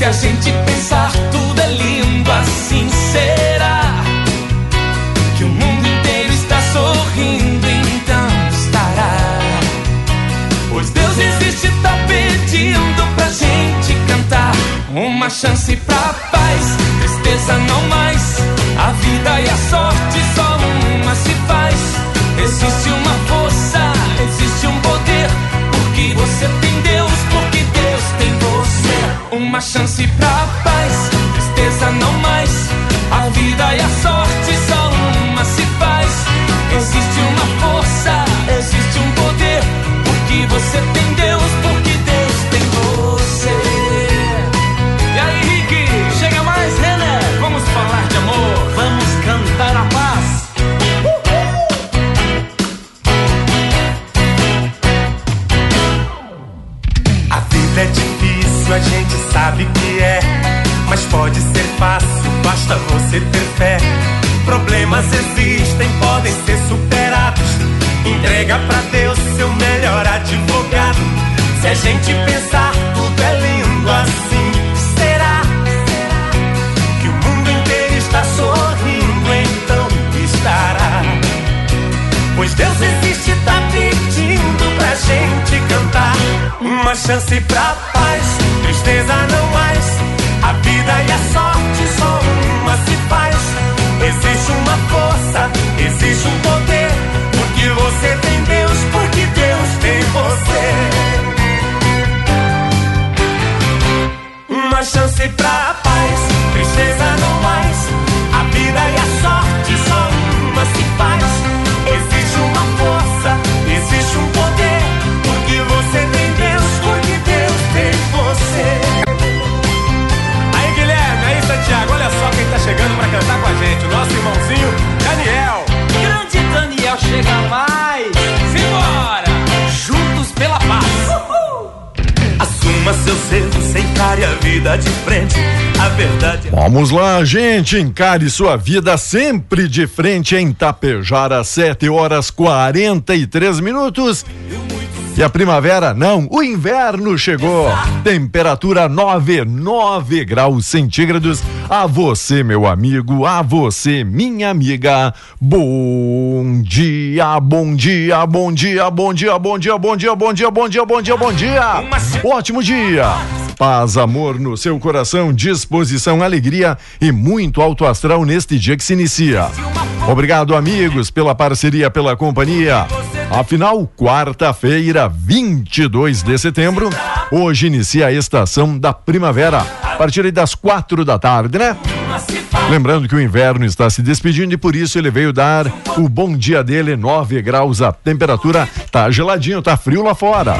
Se a gente pensar, tudo é lindo, assim será. Chance pra Entrega pra Deus seu melhor advogado. Se a gente pensar, tudo é lindo assim. Será que o mundo inteiro está sorrindo? Então estará. Pois Deus existe, tá pedindo pra gente cantar. Uma chance pra paz, tristeza não mais. A vida e a sorte só uma se faz. Existe uma força, existe um poder. Você tem Deus, porque Deus tem você. Uma chance pra paz, tristeza não mais. A vida e a sorte só uma se faz. Existe uma força, existe um poder. Porque você tem Deus, porque Deus tem você. Aí Guilherme, aí Santiago, olha só quem tá chegando pra cantar com a gente. O nosso irmãozinho chega mais. Simbora! Juntos pela paz. Assuma seus erros, encare a vida de frente. A verdade é. Vamos lá, gente, encare sua vida sempre de frente em Tapejara, 7 horas 43 minutos. E a primavera, não, o inverno chegou. Temperatura 9, 9 graus centígrados. A você, meu amigo, a você, minha amiga. Bom dia, bom dia, bom dia, bom dia, bom dia, bom dia, bom dia, bom dia, bom dia, bom dia. Ótimo dia. Paz, amor no seu coração, disposição, alegria e muito alto astral neste dia que se inicia. Obrigado, amigos, pela parceria, pela companhia. Afinal, quarta-feira, 22 de setembro, hoje inicia a estação da primavera, a partir das quatro da tarde, né? Lembrando que o inverno está se despedindo e por isso ele veio dar o bom dia dele, 9 graus a temperatura, tá geladinho, tá frio lá fora.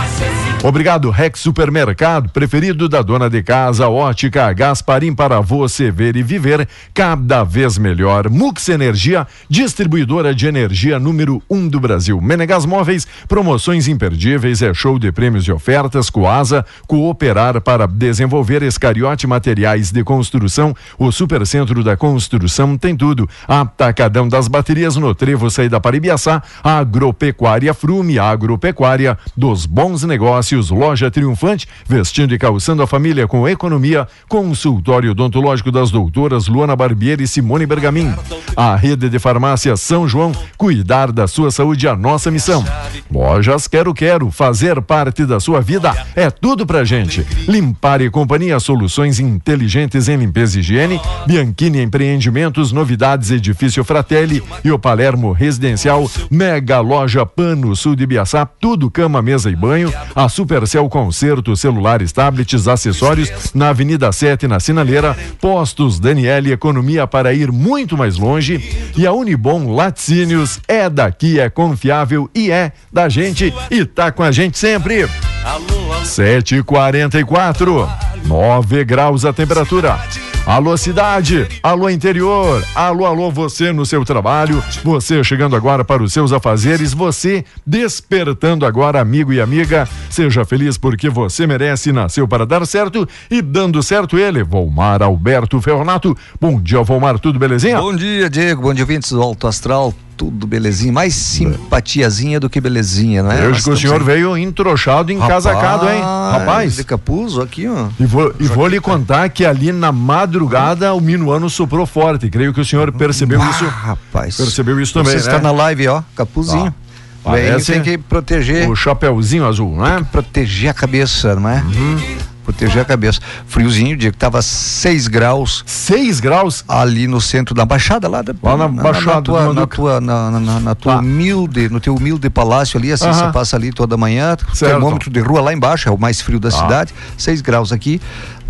Obrigado, Rex Supermercado, preferido da dona de casa, ótica Gasparim para você ver e viver cada vez melhor. Mux Energia, distribuidora de energia número 1 um do Brasil. Menegas Móveis, promoções imperdíveis, é show de prêmios e ofertas. Coasa, cooperar para desenvolver Escariote Materiais de Construção. O Supercentro da Construção tem tudo. Atacadão das baterias no Trevo, saída para Ibiaçá. Agropecuária Frume, agropecuária dos bons negócios Negócios, Loja Triunfante, vestindo e calçando a família com economia, consultório odontológico das doutoras Luana Barbieri e Simone Bergamin. A rede de farmácia São João, cuidar da sua saúde é a nossa missão. Lojas Quero Quero, fazer parte da sua vida é tudo pra gente. Limpar e Companhia, soluções inteligentes em limpeza e higiene, Bianchini Empreendimentos, novidades Edifício Fratelli e o Palermo Residencial, Mega Loja Pano Sul de Biaçá, tudo cama, mesa e banho, a Supercell Concerto, celulares, tablets, acessórios, na Avenida 7, na Sinaleira, Postos Daniele, economia para ir muito mais longe e a Unibom Laticínios é daqui, é confiável e é da gente e tá com a gente sempre. 7h44, 9 graus a temperatura. Alô cidade, alô interior, alô alô você no seu trabalho, você chegando agora para os seus afazeres, você despertando agora amigo e amiga, seja feliz porque você merece, nasceu para dar certo. E dando certo ele, Volmar Alberto Ferronato. Bom dia Volmar, tudo belezinha? Bom dia Diego, bom dia ouvintes do Alto Astral, tudo belezinha, mais simpatiazinha do que belezinha, não é? Hoje que o senhor veio entrochado, encasacado, hein? Rapaz. De capuz aqui, ó. E vou, e vou lhe contar que ali na madrugada o minuano soprou forte. Creio que o senhor percebeu Ah, isso. rapaz. Percebeu isso também, Você né? está na live, ó, capuzinho. Bem, parece tem que proteger, O chapeuzinho azul, né? proteger a cabeça, não é? Uhum. Proteger a cabeça. Friozinho, Diego, tava 6 graus 6 graus. ali no centro da Baixada, lá, da, Lá na Baixada do tua, na tua, na, na- na- na tua Tá. humilde, no teu humilde palácio ali, assim, você passa ali toda manhã, Certo. termômetro de rua lá embaixo, é o mais frio da cidade, 6 graus aqui,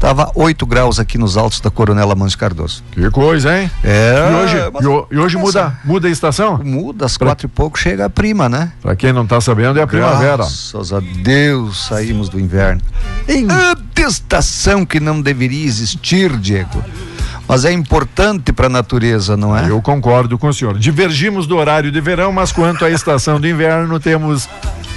tava 8 graus aqui nos altos da Coronel Amâncio Cardoso. Que coisa, hein? É, E hoje, e e hoje muda, muda a estação? Muda, às quatro e pouco chega a prima, né? Pra quem não tá sabendo, é a primavera. Graças a Deus saímos do inverno. Em estação que não deveria existir, Diego. Mas é importante para a natureza, não é? Eu concordo com o senhor. Divergimos do horário de verão, mas quanto à estação do inverno, temos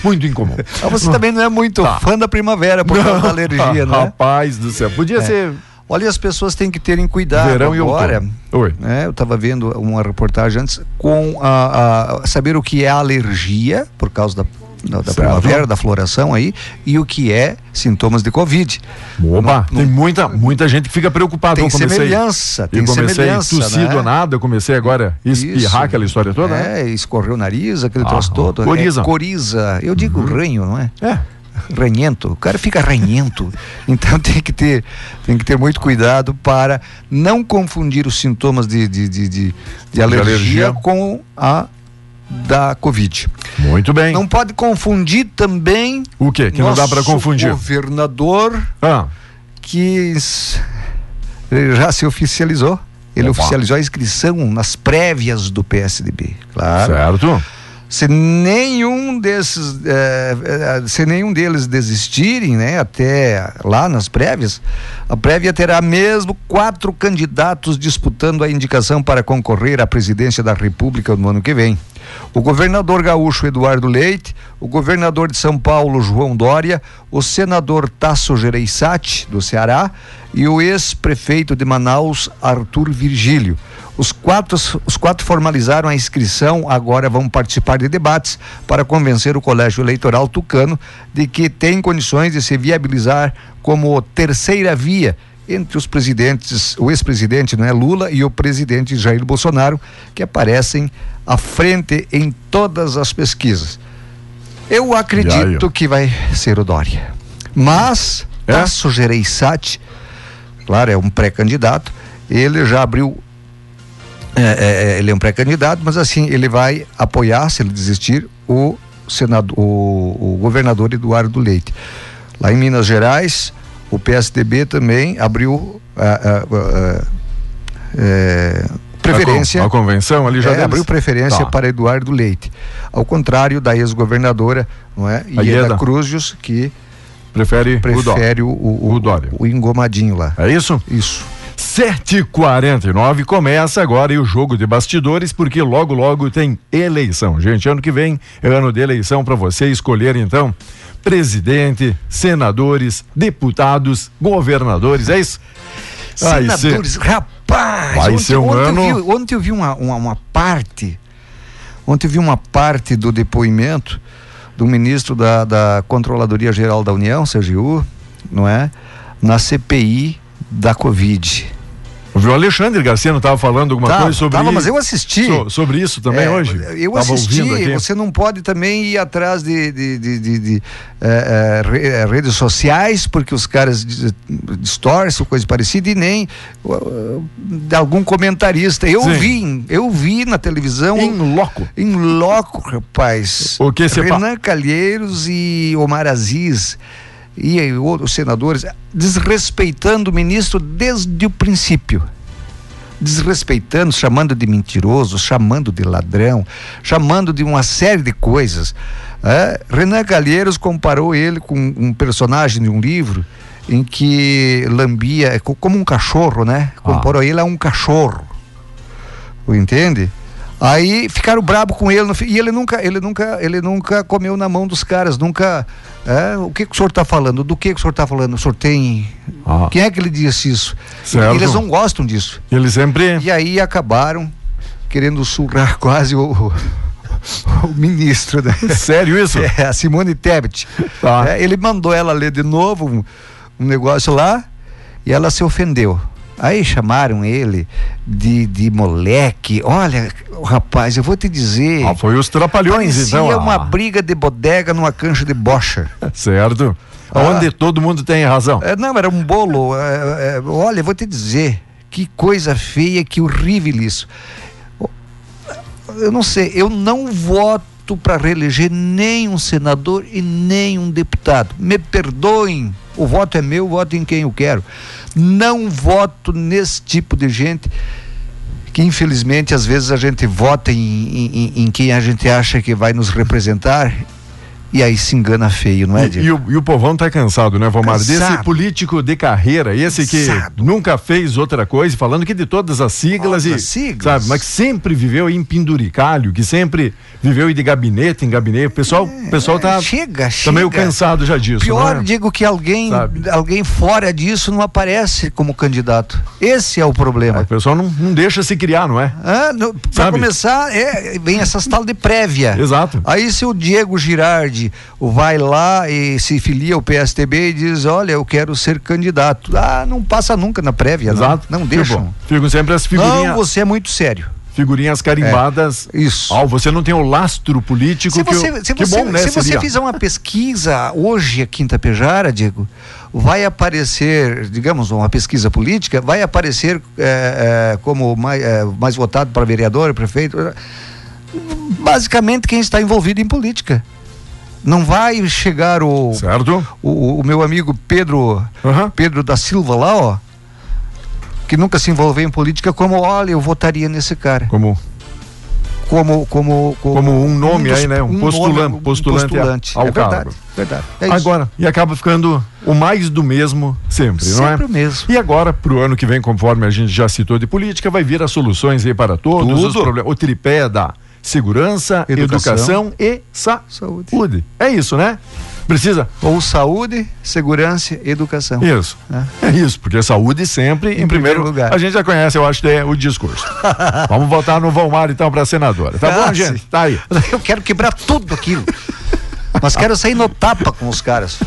muito em comum. Ah, Você também não é muito fã da primavera por causa da alergia, né? Rapaz do céu. Podia ser Olha, as pessoas têm que terem cuidado verão agora. Oi. né? Eu estava vendo uma reportagem antes com a, a- saber o que é alergia por causa da, da, da primavera, da floração aí, e o que é sintomas de Covid. Oba, tem muita, muita gente que fica preocupada. Tem Eu comecei, semelhança, tem eu comecei semelhança, tossido né? nada, eu comecei agora a espirrar Isso. aquela história toda, né? É, escorreu o nariz, aquele Ah, troço todo. coriza. Uhum. É, coriza. Eu digo ranho, não é? É. ranhento, o cara fica ranhento. Então tem que ter, tem que ter muito cuidado para não confundir os sintomas de, de, de, de, de alergia, alergia. com a da Covid. Muito bem. Não pode confundir também. o quê? Que não dá para confundir. governador Ah, que já se oficializou. Ele Opa. oficializou a inscrição nas prévias do PSDB. Claro. certo. Se nenhum desses, eh, eh, se nenhum deles desistirem, né, até lá nas prévias, a prévia terá mesmo quatro candidatos disputando a indicação para concorrer à presidência da República no ano que vem. O governador gaúcho Eduardo Leite, o governador de São Paulo João Dória, o senador Tasso Gereissati do Ceará e o ex-prefeito de Manaus Arthur Virgílio. Os quatro, os quatro formalizaram a inscrição, agora vão participar de debates para convencer o Colégio Eleitoral Tucano de que tem condições de se viabilizar como terceira via entre os presidentes, o ex-presidente né, Lula e o presidente Jair Bolsonaro, que aparecem à frente em todas as pesquisas. Eu acredito que vai ser o Dória. Mas, É? Tasso Gereissati, claro, é um pré-candidato, ele já abriu é, é, ele é um pré-candidato, mas assim, ele vai apoiar, se ele desistir, o, senador, o, o governador Eduardo Leite. Lá em Minas Gerais, o PSDB também abriu ah, ah, ah, é, preferência. A, con- a convenção ali já É, abriu preferência Tá. para Eduardo Leite. Ao contrário da ex-governadora, não é? A Ieda. Ieda Cruzes, que Prefere, o prefere o, o, O Dória. o engomadinho lá. É isso? Isso. 7h49 começa agora e o jogo de bastidores, porque logo, logo tem eleição. Gente, ano que vem é ano de eleição para você escolher, então, presidente, senadores, deputados, governadores, é isso? Senadores, rapaz! Vai ontem, ser um ontem ano- Eu vi, ontem eu vi uma, uma, uma parte, ontem eu vi uma parte do depoimento do ministro da, da Controladoria Geral da União, CGU, não é? Na CPI da Covid. O Alexandre Garcia não estava falando alguma Tava, coisa sobre tava, isso? mas eu assisti. So- sobre isso também É, hoje? Eu Tava assisti, você não pode também ir atrás de, de, de- de- eh, re- eh, redes sociais, porque os caras dis- distorcem, coisa parecida, e nem uh, de algum comentarista. Eu Sim. vi, eu vi na televisão. Em loco. Em loco, rapaz. O que se pa- Renan Calheiros e Omar Aziz e outros senadores desrespeitando o ministro desde o princípio. Desrespeitando, chamando de mentiroso, chamando de ladrão, chamando de uma série de coisas. É, Renan Calheiros comparou ele com um personagem de um livro em que lambia, é co- como um cachorro, né? Comparou ele a um cachorro. Entende? Aí ficaram brabo com ele e ele nunca, ele nunca, ele nunca comeu na mão dos caras, nunca. é, o que, que o senhor está falando? Do que, que o senhor está falando? O senhor tem. Ah. Quem é que ele disse isso? Certo. Eles não gostam disso. Ele sempre. E aí acabaram querendo surrar quase o, o ministro, né? Sério isso? É, a Simone Tebet. Tá. É, ele mandou ela ler de novo um, um negócio lá e ela se ofendeu. Aí chamaram ele de, de moleque. Olha, rapaz, eu vou te dizer. Ah, foi os trapalhões, parecia então. uma ah, briga de bodega numa cancha de bocha. Certo. Onde todo mundo tem razão. É, não, era um bolo. é, é, olha, eu vou te dizer. Que coisa feia, que horrível isso. Eu não sei, eu não voto para reeleger nem um senador e nem um deputado. Me perdoem, o voto é meu, voto em quem eu quero. Não voto nesse tipo de gente que infelizmente às vezes a gente vota em, em- em- em quem a gente acha que vai nos representar e aí se engana feio, não é, E, Diego? e o, e o povão tá cansado, né, Vomar? Desse político de carreira, esse que Cansado. nunca fez outra coisa, falando que de todas as siglas e. as siglas. Sabe, mas que sempre viveu em penduricalho, que sempre viveu de gabinete em gabinete. O pessoal, o pessoal tá, chega, tá chega. meio cansado já disso. Pior, né? digo que alguém, Sabe? alguém fora disso não aparece como candidato. Esse é o O problema. pessoal não, não deixa se criar, não é? Ah, Sabe? começar, é, vem essas tal de prévia. Exato. Aí se o Diego Girardi vai lá e se filia ao PSTB e diz, olha, eu quero ser candidato. Ah, não passa nunca na prévia, não. Exato. Não Que deixam. Ficam sempre as Não, figurinhas, você é muito sério. figurinhas carimbadas. Isso. Ah, você não tem o lastro político Se que, você, eu, se que você, bom, né? se você fizer uma pesquisa hoje aqui em Tapejara, Diego, vai aparecer, digamos, uma pesquisa política, vai aparecer eh, eh, como mais, eh, mais votado para vereador, prefeito, basicamente quem está envolvido em política. Não vai chegar o, Certo? o, o meu amigo Pedro, Aham. Pedro da Silva lá, ó, que nunca se envolveu em política, como, olha, eu votaria nesse cara Como como como Como um nome dos- aí, né? Um postulan- um postulante ao é verdade, cargo. verdade. É isso. Agora, e acaba ficando o mais do mesmo sempre, não é? Sempre o mesmo. E agora, pro ano que vem, conforme a gente já citou de política, vai vir as soluções aí para todos Tudo. os problemas. O tripé da segurança, educação, Educação. e saúde. Saúde. É isso, né? Precisa. Ou saúde, segurança e educação. Isso. É, isso, porque saúde sempre em, Em primeiro, primeiro lugar. A gente já conhece, eu acho, é, o discurso. Vamos votar no Valmar, então, para senadora. Tá bom, Ah, gente? sim. Tá aí. Eu quero quebrar tudo aquilo. Mas quero sair no tapa com os caras.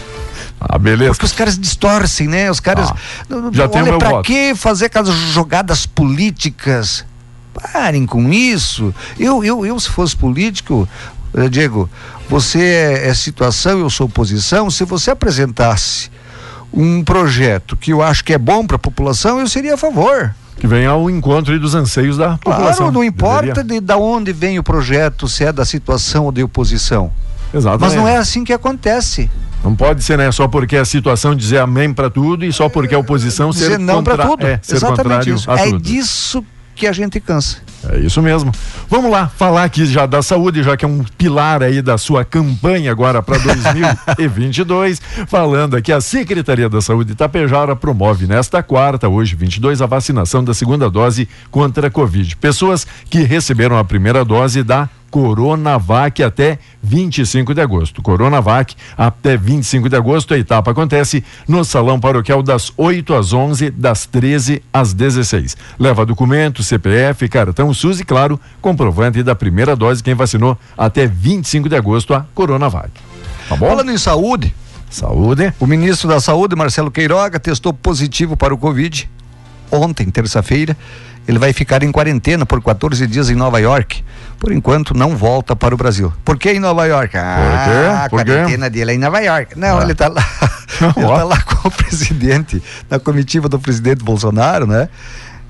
Ah, beleza. Porque os caras distorcem, né? Os caras. Ah, Não, não, já tem o olha, meu pra voto. que fazer aquelas jogadas políticas? Parem com isso. Eu, eu, eu se fosse político, eh, Diego, você é, é situação, eu sou oposição. Se você apresentasse um projeto que eu acho que é bom para a população, eu seria a favor. Que venha ao encontro dos anseios da população. Claro, não importa Deveria. de, da onde vem o projeto, se é da situação ou de oposição. Exatamente. Mas não é assim que acontece. Não pode ser, né? Só porque a situação dizer amém para tudo e só porque a oposição ser Dizer não para tudo. É, ser Exatamente contrário isso. a É tudo. disso que a gente cansa. É isso mesmo. Vamos lá, falar aqui já da saúde, já que é um pilar aí da sua campanha agora para 2022. falando aqui, a Secretaria da Saúde Itapejara promove nesta quarta, hoje 22, a vacinação da segunda dose contra a Covid. Pessoas que receberam a primeira dose da Coronavac até 25 de agosto. Coronavac até 25 de agosto. A etapa acontece no Salão Paroquial das 8 às 11, das 13 às 16. Leva documento, CPF, cartão SUS e, claro, comprovante da primeira dose quem vacinou até 25 de agosto a Coronavac. Tá bom? Falando em saúde, Saúde. o ministro da Saúde, Marcelo Queiroga, testou positivo para o Covid ontem, terça-feira. Ele vai ficar em quarentena por 14 dias em Nova York. Por enquanto, não volta para o Brasil. Por que em Nova York? Ah, a Por quê? quarentena dele é em Nova York. Não, Ah. ele está lá. ele Ó. tá lá com o presidente, na comitiva do presidente Bolsonaro, né?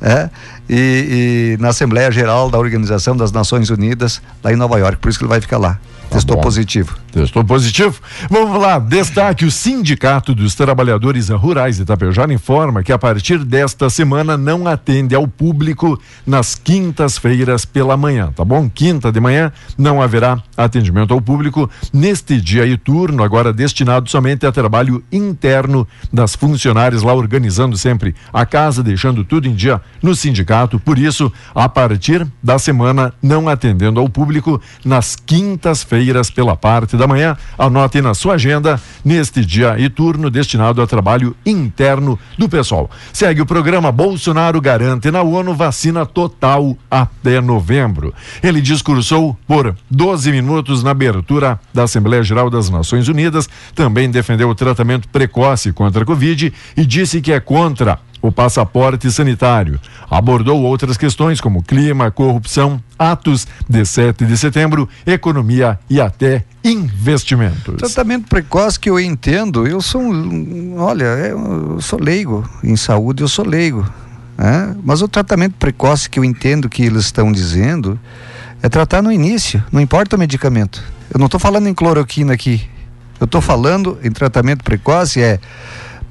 É, e, e na Assembleia Geral da Organização das Nações Unidas, lá em Nova York. Por isso que ele vai ficar lá. Testou bom. positivo. Testou positivo. Vamos lá, destaque: o Sindicato dos Trabalhadores Rurais de Itapejara informa que a partir desta semana não atende ao público nas quintas-feiras pela manhã, tá bom? Quinta de manhã não haverá atendimento ao público neste dia e turno, agora destinado somente a trabalho interno das funcionárias lá organizando sempre a casa, deixando tudo em dia no sindicato. Por isso, a partir da semana não atendendo ao público nas quintas-feiras pela parte da manhã. Anote na sua agenda neste dia e turno destinado a trabalho interno do pessoal. Segue o programa Bolsonaro garante na ONU vacina total até novembro. Ele discursou por 12 minutos na abertura da Assembleia Geral das Nações Unidas, também defendeu o tratamento precoce contra a Covid e disse que é contra o passaporte sanitário. Abordou outras questões como clima, corrupção, atos de 7 de setembro, economia e até investimentos. Tratamento precoce que eu entendo, eu sou olha, eu sou leigo em saúde, eu sou leigo, né? Mas o tratamento precoce que eu entendo que eles estão dizendo é tratar no início, não importa o medicamento. Eu não estou falando em cloroquina aqui. Eu estou falando em tratamento precoce é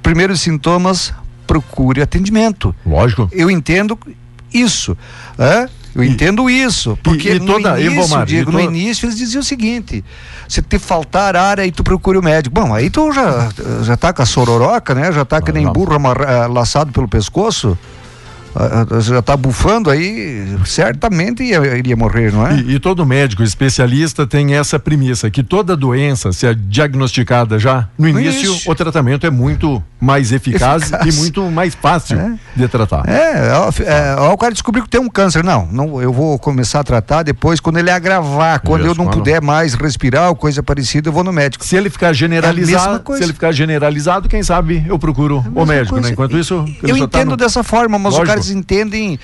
primeiros sintomas, procure atendimento. Lógico. Eu entendo isso. Eu E- entendo isso. Porque e no toda- e, início, Vomar, Diego, e no início eles diziam o seguinte: se te faltar ar, aí tu procura o médico. Bom, aí tu já, já tá com a sororoca, né? Já tá que nem não. burro ah, laçado pelo pescoço. Já tá bufando aí, certamente ia- iria morrer, não é? E, e todo médico especialista tem essa premissa que toda doença, se é diagnosticada já no início, início. o tratamento é muito mais eficaz, Eficaz. e muito mais fácil É. de tratar. É, ó, é, o cara descobriu que tem um câncer. Não, não, eu vou começar a tratar depois, quando ele agravar, quando Isso, eu não puder mais respirar ou coisa parecida, eu vou no médico. Se ele ficar É generalizado, coisa. se ele ficar generalizado, quem sabe eu procuro o Mesma médico, né? Enquanto isso, eu tá entendo no- dessa forma, mas Lógico. os caras entendem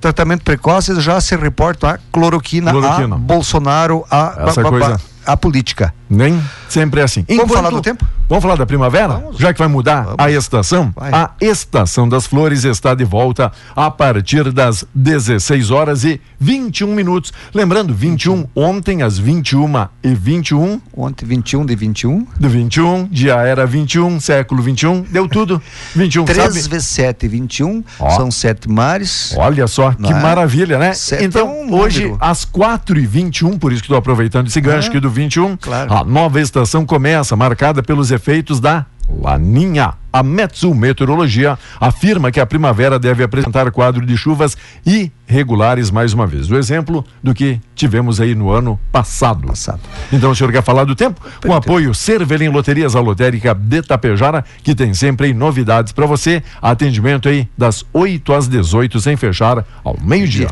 tratamento precoce, eles já se reportam a cloroquina, Cloroquina. a Bolsonaro, a, Essa ba- ba- coisa. ba- a política. Nem sempre é assim. Vamos falar do tempo? Vamos falar da primavera? Já que vai mudar Vamos. a estação? Vai. A estação das flores está de volta a partir das 16 horas e 21 minutos. Lembrando, 21 ontem às 21 e 21 Ontem, 21 de 21. do 21, dia era 21, século 21, deu tudo. 21, 3 sabe? vezes 7, 21. Ó. São sete mares. Olha só, que é? maravilha, né? Sete então, é um hoje, número. às 4 e 21 por isso que estou aproveitando esse gancho É, aqui do 21, claro. a nova estação começa, marcada pelos efeitos da Laninha. A Metsu Meteorologia afirma que a primavera deve apresentar quadro de chuvas irregulares mais uma vez. O exemplo do que tivemos aí no ano passado. Passado. Então o senhor quer falar do tempo? Com apoio Cervelim Loterias, a lotérica de Tapejara, que tem sempre aí novidades para você. Atendimento aí das 8 às 18, sem fechar ao meio-dia.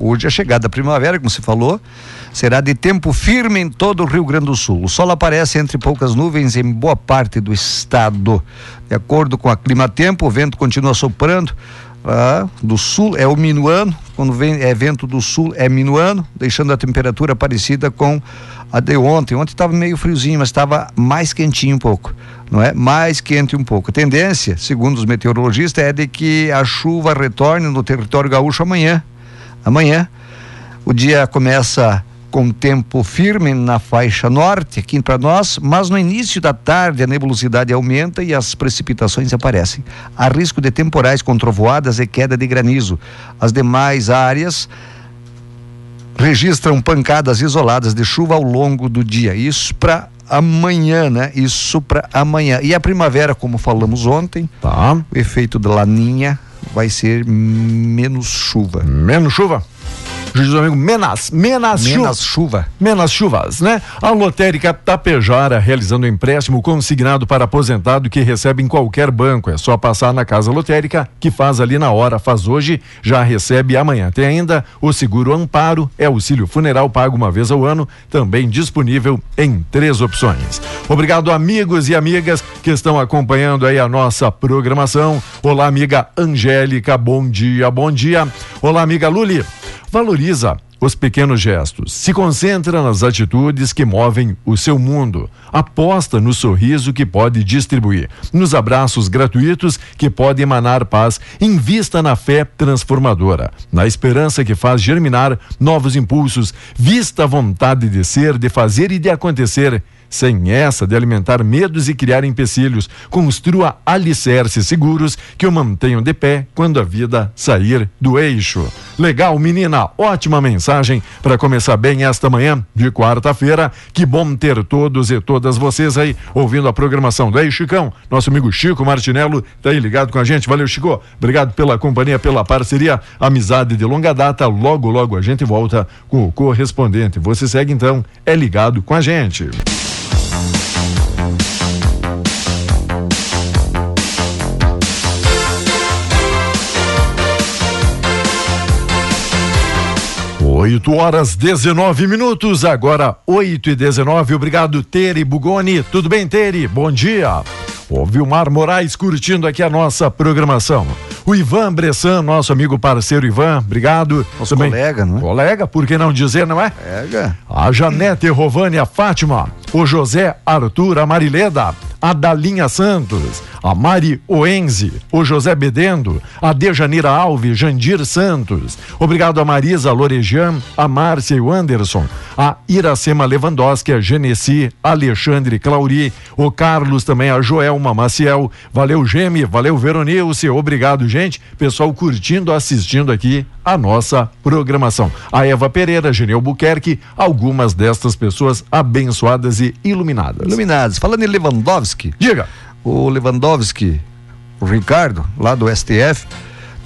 Hoje a chegada da primavera, como você falou, será de tempo firme em todo o Rio Grande do Sul. O sol aparece entre poucas nuvens em boa parte do estado. De acordo com a clima-tempo, o vento continua soprando. ah, do sul é o minuano, quando vem é vento do sul é minuano, deixando a temperatura parecida com a de ontem. Ontem estava meio friozinho, mas estava mais quentinho um pouco, não é? Mais quente um pouco. A tendência, segundo os meteorologistas, é de que a chuva retorne no território gaúcho amanhã. Amanhã, o dia começa com tempo firme na faixa norte, aqui para nós, mas no início da tarde a nebulosidade aumenta e as precipitações aparecem. Há risco de temporais com trovoadas e queda de granizo. As demais áreas registram pancadas isoladas de chuva ao longo do dia. Isso para amanhã, né? Isso para amanhã. E a primavera, como falamos ontem, Tá? o efeito da laninha vai ser menos chuva. Menos chuva. Juiz do amigo Menas, Menas, Menos chuva. Menos chuvas, né? A lotérica Tapejara realizando um empréstimo consignado para aposentado que recebe em qualquer banco. É só passar na casa lotérica que faz ali na hora, faz hoje, já recebe amanhã. Tem ainda o seguro Amparo, é auxílio funeral pago uma vez ao ano, também disponível em três opções. Obrigado amigos e amigas que estão acompanhando aí a nossa programação. Olá amiga Angélica, bom dia, bom dia. Olá amiga Luli. Valoriza os pequenos gestos. Se concentra nas atitudes que movem o seu mundo. Aposta no sorriso que pode distribuir, nos abraços gratuitos que podem emanar paz. Invista na fé transformadora, na esperança que faz germinar novos impulsos. Vista a vontade de ser, de fazer e de acontecer sem essa de alimentar medos e criar empecilhos, construa alicerces seguros que o mantenham de pé quando a vida sair do eixo. Legal, menina, ótima mensagem para começar bem esta manhã de quarta-feira. Que bom ter todos e todas vocês aí ouvindo a programação do Ei Chicão. Nosso amigo Chico Martinello tá aí ligado com a gente. Valeu, Chico. Obrigado pela companhia, pela parceria, amizade de longa data. Logo, logo a gente volta com o correspondente. Você segue então, é ligado com a gente. 8 horas 19 minutos, agora 8 e 19. Obrigado, Tere Bugoni. Tudo bem, Tere? Bom dia. O Vilmar Moraes curtindo aqui a nossa programação. O Ivan Bressan, nosso amigo parceiro Ivan, obrigado. Nosso colega, não é? Colega, por que não dizer, não é? Pega. A Janete Rovani, a Fátima, o José Arthur, a Marileda, a Dalinha Santos, a Mari Oenze, o José Bedendo, a Dejanira Alves, Jandir Santos. Obrigado a Marisa Lorejan, a Márcia e o Anderson, a Iracema Lewandowski, a Genesi, Alexandre Clauri, o Carlos também, a Joelma Maciel. Valeu, Geme, valeu, Veronilce. Obrigado, gente. Pessoal curtindo, assistindo aqui a nossa programação. A Eva Pereira, Genel Buquerque, algumas destas pessoas abençoadas e iluminadas. Iluminados. Falando em Lewandowski, Diga. o Lewandowski, o Ricardo, lá do STF,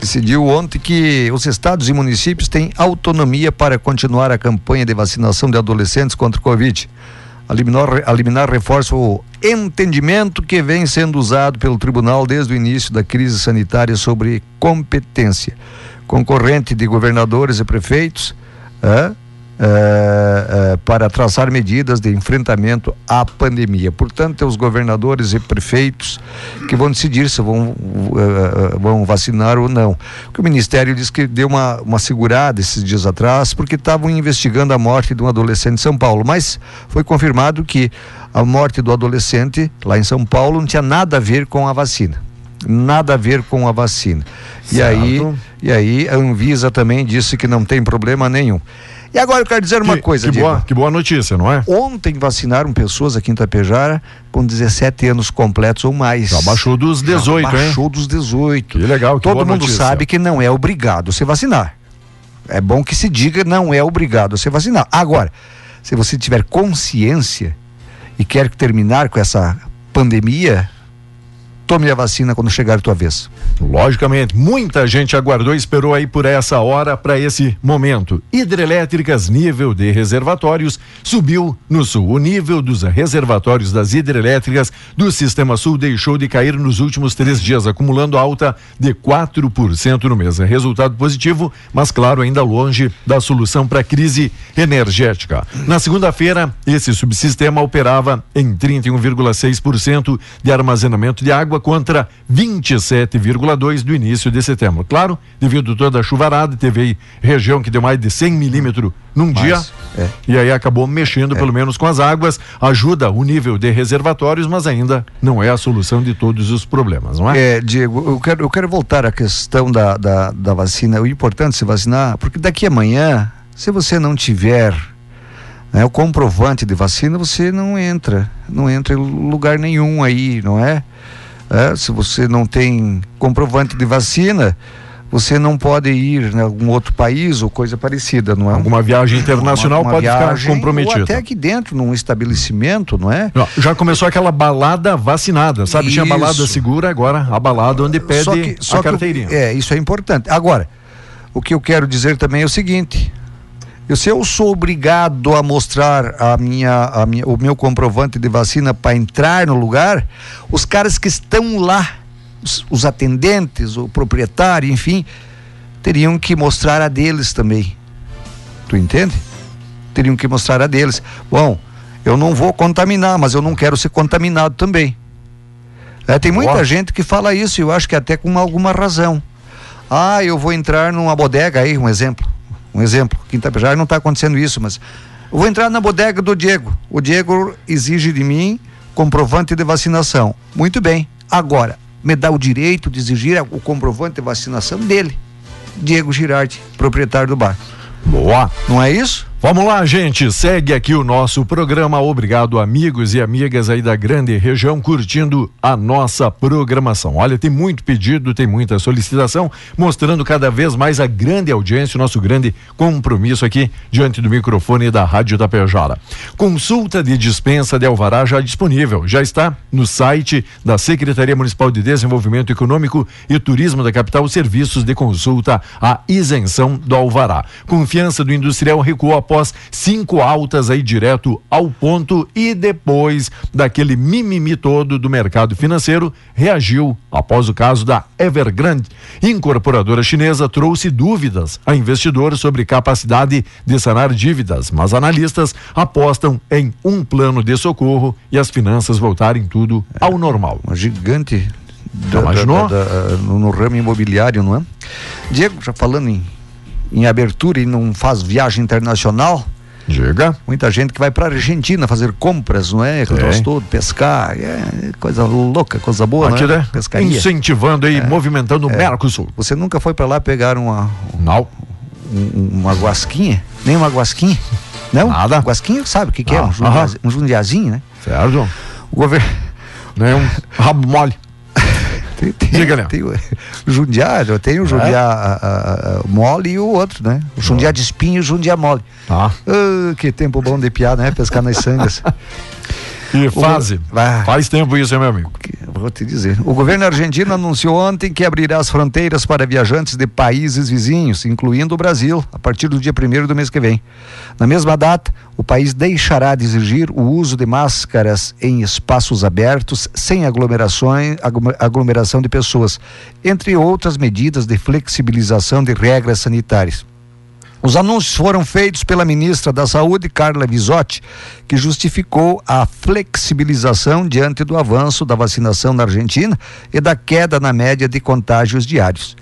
decidiu ontem que os estados e municípios têm autonomia para continuar a campanha de vacinação de adolescentes contra o Covid. A liminar, a liminar reforça o entendimento que vem sendo usado pelo tribunal desde o início da crise sanitária sobre competência concorrente de governadores e prefeitos. É, é, para traçar medidas de enfrentamento à pandemia. Portanto, é os governadores e prefeitos que vão decidir se vão, é, vão vacinar ou não. Porque o Ministério diz que deu uma, uma segurada esses dias atrás, porque estavam investigando a morte de um adolescente em São Paulo. Mas foi confirmado que a morte do adolescente lá em São Paulo não tinha nada a ver com a vacina. Nada a ver com a vacina. E Certo. aí, e aí a Anvisa também disse que não tem problema nenhum. E agora eu quero dizer uma que, coisa, que Diego. boa, que boa notícia, não é? Ontem vacinaram pessoas aqui em Itapejara com 17 anos completos ou mais. Já baixou dos 18, Já hein? baixou dos 18. Que legal, que Todo mundo notícia. sabe que não é obrigado a se vacinar. É bom que se diga não é obrigado a se vacinar. Agora, se você tiver consciência e quer terminar com essa pandemia, tome a vacina quando chegar a tua vez. Logicamente, muita gente aguardou e esperou aí por essa hora para esse momento. Hidrelétricas, nível de reservatórios subiu no sul. O nível dos reservatórios das hidrelétricas do Sistema Sul deixou de cair nos últimos três dias, acumulando alta de 4% no mês. É Resultado positivo, mas claro, ainda longe da solução para a crise energética. Na segunda-feira, esse subsistema operava em 31,6% de armazenamento de água contra 27,2% do início de setembro. Claro, devido toda a chuvarada, teve aí região que deu mais de 100 milímetros num dia. é. E aí acabou mexendo pelo menos com as águas, ajuda o nível de reservatórios, mas ainda não é a solução de todos os problemas, não é? É, Diego, eu quero, eu quero voltar à questão da, da, da vacina. O importante é se vacinar, porque daqui amanhã, se você não tiver né, o comprovante de vacina, você não entra. Não entra em lugar nenhum aí, não é? É, se você não tem comprovante de vacina, você não pode ir em algum outro país ou coisa parecida, não é? Alguma viagem internacional Uma- uma pode ficar viagem, comprometida. Ou até aqui dentro, num estabelecimento, não é? Já começou aquela balada vacinada, sabe? Tinha Isso. balada segura, agora a balada onde pede Só que- só a que carteirinha. é, isso é importante. Agora, o que eu quero dizer também é o seguinte: Eu, se eu sou obrigado a mostrar a minha, a minha, o meu comprovante de vacina para entrar no lugar, os caras que estão lá, os, os atendentes, o proprietário, enfim, teriam que mostrar a deles também. Tu entende? Teriam que mostrar a deles. Bom, eu não vou contaminar, mas eu não quero ser contaminado também. É, tem muita Boa. gente que fala isso, e eu acho que até com alguma razão. Ah, eu vou entrar numa bodega aí, um exemplo. Um exemplo. Aqui em Itapejara não está acontecendo isso, mas eu vou entrar na bodega do Diego. O Diego exige de mim comprovante de vacinação. Muito bem. Agora, me dá o direito de exigir o comprovante de vacinação dele. Diego Girardi, proprietário do bar. Boa. Não é isso? Vamos lá, gente. Segue aqui o nosso programa. Obrigado, amigos e amigas aí da grande região, curtindo a nossa programação. Olha, tem muito pedido, tem muita solicitação, mostrando cada vez mais a grande audiência, o nosso grande compromisso aqui diante do microfone da Rádio Tapejara. Consulta de dispensa de Alvará já disponível. Já está no site da Secretaria Municipal de Desenvolvimento Econômico e Turismo da capital, serviços de consulta à isenção do Alvará. Confiança do industrial recuou após cinco altas aí direto ao ponto e depois daquele mimimi todo do mercado financeiro, reagiu após o caso da Evergrande. Incorporadora chinesa trouxe dúvidas a investidores sobre capacidade de sanar dívidas, mas analistas apostam em um plano de socorro e as finanças voltarem tudo ao normal. Uma gigante Já imaginou? da- da- no, no ramo imobiliário, não é? Diego, já falando em, em abertura e não faz viagem internacional, Diga. muita gente que vai para Argentina fazer compras, não é? Tem. gostou de pescar, é coisa louca, coisa boa, Aqui, não é? né? Pescaria. Incentivando aí, movimentando o Mercosul. Você nunca foi para lá pegar uma, Não. um- uma guasquinha? Nem uma guasquinha? Não? Nada. Guasquinha sabe o que, que é? Ah, Um, jundia, um jundiazinho, né? Certo? O governo. Né? Um rabo mole. Tem, tem, Diga, Léo. tem o jundiar, eu tenho o jundiar a- a- a- mole e o outro, né? O jundiar de espinho e o jundiar mole. Ah, que tempo bom de piada, né? Pescar nas sangas. E fase. Vai. Faz tempo isso, hein, meu amigo? Que- Vou te dizer. O governo argentino anunciou ontem que abrirá as fronteiras para viajantes de países vizinhos, incluindo o Brasil, a partir do dia 1 do mês que vem. Na mesma data, o país deixará de exigir o uso de máscaras em espaços abertos, sem aglomerações, aglo- aglomeração de pessoas, entre outras medidas de flexibilização de regras sanitárias. Os anúncios foram feitos pela ministra da Saúde, Carla Visotti, que justificou a flexibilização diante do avanço da vacinação na Argentina e da queda na média de contágios diários.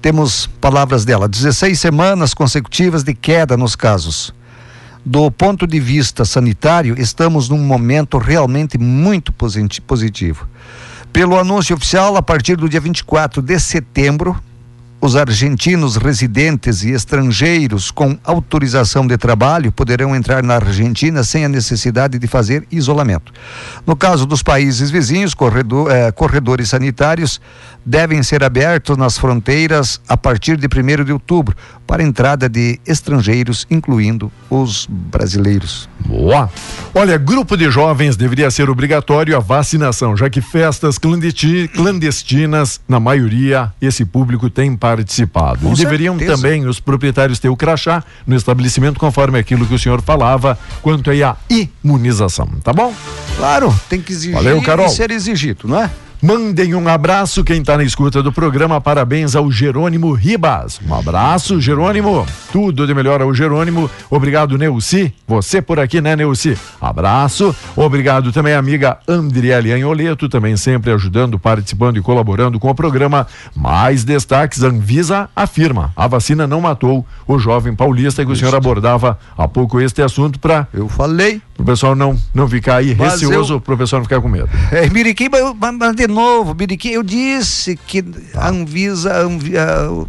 Temos palavras dela: 16 semanas consecutivas de queda nos casos. Do ponto de vista sanitário, estamos num momento realmente muito posi- positivo. Pelo anúncio oficial, a partir do dia 24 de setembro, os argentinos residentes e estrangeiros com autorização de trabalho poderão entrar na Argentina sem a necessidade de fazer isolamento. No caso dos países vizinhos, corredor- eh, corredores sanitários devem ser abertos nas fronteiras a partir de 1 de outubro para entrada de estrangeiros, incluindo os brasileiros. Boa. Olha, grupo de jovens deveria ser obrigatório a vacinação, já que festas clandesti- clandestinas, na maioria, esse público tem participado. Com e deveriam certeza. também os proprietários ter o crachá no estabelecimento, conforme aquilo que o senhor falava, quanto aí à imunização, tá bom? Claro, tem que exigir Valeu, Carol. e ser exigido, não é? Mandem um abraço quem está na escuta do programa. Parabéns ao Jerônimo Ribas. Um abraço, Jerônimo. Tudo de melhor ao Jerônimo. Obrigado, Neuci. Você por aqui, né, Neuci? Abraço. Obrigado também, amiga Andriele Anholeto, também sempre ajudando, participando e colaborando com o programa. Mais destaques: Anvisa afirma: a vacina não matou o jovem paulista que o senhor abordava há pouco este assunto para Eu falei. O pessoal não, não ficar aí Mas receoso, eu- o pessoal não ficar com medo. É, Miriquim, mas, eu- de novo, Miriquim, eu disse que a Anvisa, a Anvi- a-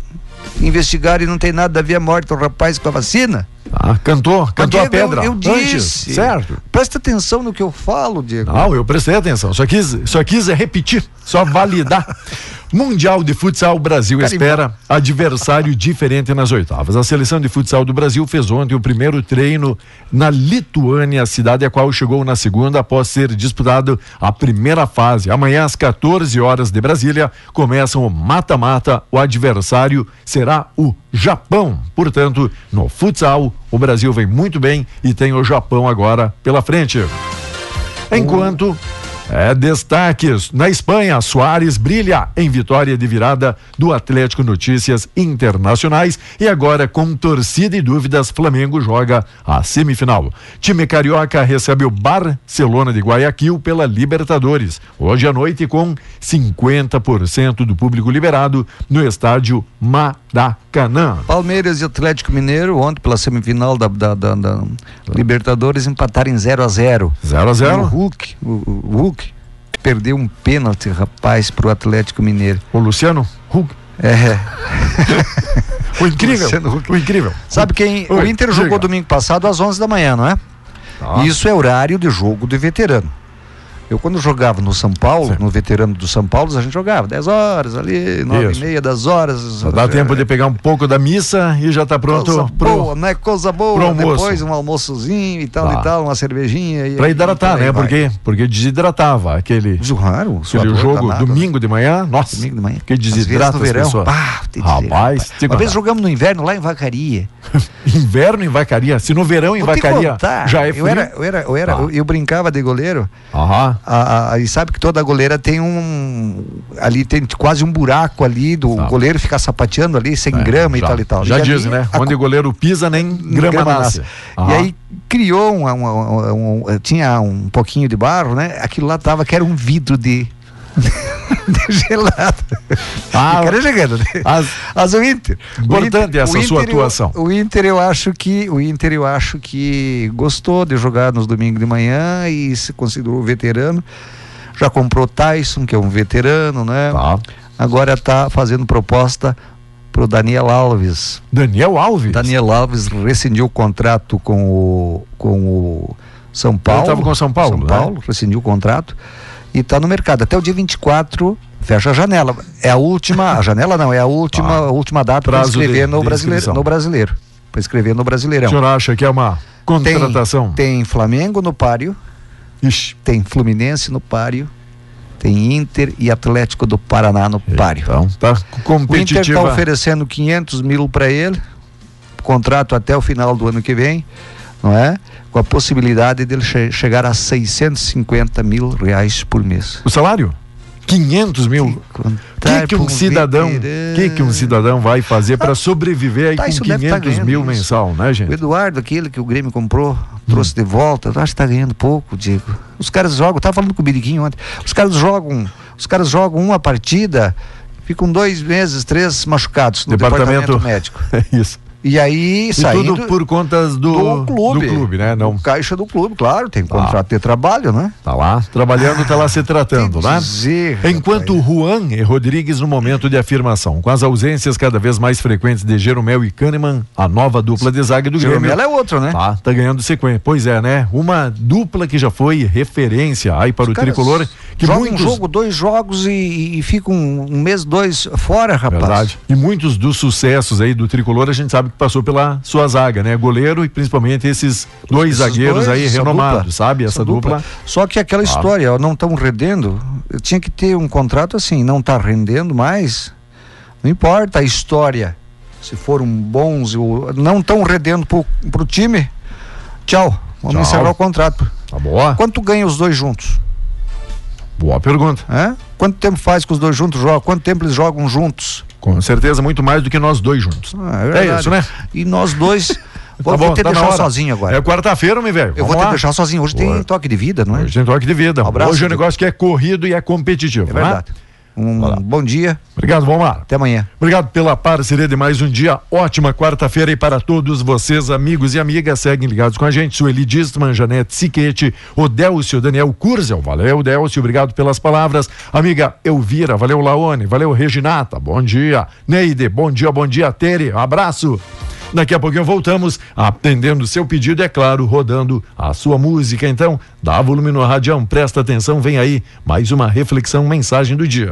investigar e não tem nada a ver a morte do rapaz com a vacina. Tá, cantou, cantou a Diego, eu- pedra. Eu, antes, disse. certo? Presta atenção no que eu falo, Diego. Não, eu prestei atenção. Só quis, só quis repetir, só validar. Mundial de Futsal, Brasil Carimbó. espera adversário diferente nas oitavas. A seleção de futsal do Brasil fez ontem o primeiro treino na Lituânia, cidade a qual chegou na segunda após ser disputado a primeira fase. Amanhã às 14 horas de Brasília começam o mata-mata. O adversário será o Japão. Portanto, no futsal, o Brasil vem muito bem e tem o Japão agora pela frente. Enquanto é, destaques. Na Espanha, Soares brilha em vitória de virada do Atlético Notícias Internacionais e agora com torcida e dúvidas, Flamengo joga a semifinal. Time carioca recebe o Barcelona de Guayaquil pela Libertadores. Hoje à noite com 50% do público liberado no estádio Maracanã. Palmeiras e Atlético Mineiro, ontem pela semifinal da, da, da- da Libertadores, empataram em 0 a 0 0 a O 0 Hulk, o, o Hulk perdeu um pênalti, rapaz, pro Atlético Mineiro. O Luciano Huck. É. O incrível. Luciano Huck. O incrível. Sabe quem? o Oi, Inter diga. jogou domingo passado às 11 da manhã, não é? Tá. Isso é horário de jogo de veterano. Eu, quando jogava no São Paulo, no veterano do São Paulo, a gente jogava 10 horas ali, 9 Isso. e meia das horas. Dá tempo de pegar um pouco da missa e já tá pronto Coisa pro, boa, né? Coisa boa. Depois um almoçozinho e tal Tá. e tal, uma cervejinha. E, Pra hidratar, né? vai. Porque, porque desidratava aquele, Claro, aquele jogo danado, domingo de manhã. Nossa, Domingo de manhã. que desidrata no as verão. pessoas. Pá, Rapaz, te Uma vez jogamos no inverno lá em Vacaria. Inverno em Vacaria. Se no verão em Vou Vacaria já é frio. Eu, era, eu, era, eu, era, Tá. eu, eu brincava de goleiro. Aham. A- a- e sabe que toda goleira tem um. Ali tem quase um buraco ali do Tá. goleiro ficar sapateando ali, sem grama e já, tal e tal. Já e ali, dizem, né? a- Onde o goleiro pisa, nem grama, grama nasce. nasce. E aí criou um, um- um- um- tinha um pouquinho de barro, né? Aquilo lá tava que era um vidro de gelado. Ah, E cara chegando, né? as- Mas o Inter. o Importante Inter- essa o sua Inter, atuação. O Inter eu acho que o Inter eu acho que gostou de jogar nos domingos de manhã e se considerou veterano. Já comprou Tyson, que é um veterano, né? Tá. Agora está fazendo proposta pro Daniel Alves. Daniel Alves. Daniel Alves rescindiu o contrato com o, com o São Paulo. tava com o São Paulo, São né? Paulo, rescindiu o contrato e está no mercado. Até o dia 24 fecha a janela. É a última, a janela não, é a última, Ah. a última data para escrever de- no, de brasileiro, no brasileiro. Para escrever no O Brasileirão. senhor acha que é uma Tem, contratação? tem Flamengo no páreo, Ixi. tem Fluminense no páreo, tem Inter e Atlético do Paraná no páreo. Então, tá O Inter está oferecendo 500 mil para ele, contrato até o final do ano que vem, não é? Com a possibilidade dele che- chegar a 650 mil reais por mês. O salário? 500 mil. O que, que um cidadão, que, que um cidadão vai fazer para sobreviver aí Tá, com isso deve tá 500 ganhando mil mensal, né, O gente? Eduardo, aquele que o Grêmio comprou, trouxe de volta, acho que está ganhando pouco, Diego. Os caras jogam, eu tava falando com o Biriquinho ontem, os caras jogam, os caras jogam uma partida, ficam dois meses, três machucados no Departamento, departamento, médico. É isso. E aí, E saindo tudo por contas do, do clube. do clube, né? Não caixa do clube, claro, tem contrato de trabalho, né? tá lá trabalhando, tá lá se tratando, né? dizer, Enquanto Juan e Rodrigues no momento de afirmação, com as ausências cada vez mais frequentes de Jeromel e Kahneman, a nova dupla de zaga do Grêmio. Jeromel é outro, né? Tá, tá ganhando sequência. Pois é, né? Uma dupla que já foi referência aí para o Caras tricolor, que jogam muitos um jogo, dois jogos e, e, ficam um, um mês, dois fora, rapaz. Verdade. E muitos dos sucessos aí do tricolor a gente sabe que passou pela sua zaga, né? Goleiro e principalmente esses dois Esses zagueiros dois, aí renomados, dupla, sabe? Essa, dupla. Só que aquela Claro. história, ó, não estão rendendo, eu tinha que ter um contrato assim, não está rendendo mais, não importa a história, se foram bons, ou não estão rendendo pro, pro time, tchau, vamos Tchau. encerrar o contrato. Tá boa? Quanto ganha os dois juntos? Boa pergunta. Hã? Quanto tempo faz que os dois juntos jogam? Quanto tempo eles jogam juntos? Com certeza muito mais do que nós dois juntos. Ah, é verdade. isso, né? E nós dois, vou, Tá vou bom, te tá deixar sozinho agora. É quarta-feira, meu velho. Eu Vamos vou te lá. deixar sozinho. Hoje tem Boa. toque de vida, não é? Hoje tem toque de vida. Um abraço, Hoje o Diego. negócio que é corrido e é competitivo. É né? Um Vai lá. bom dia, Obrigado, vamos lá. até amanhã. Obrigado pela parceria de mais um dia. Ótima quarta-feira e para todos vocês, amigos e amigas, seguem ligados com a gente. Sueli Distman, Janete Siquete, o Délcio, Daniel Kurzel. Valeu, Délcio, obrigado pelas palavras. Amiga Elvira, valeu, Laone, valeu, Reginata, bom dia. Neide, bom dia, bom dia, Tere, abraço. Daqui a pouquinho voltamos atendendo seu pedido, é claro, rodando a sua música. Então, dá volume no radião, presta atenção, vem aí mais uma reflexão, mensagem do dia.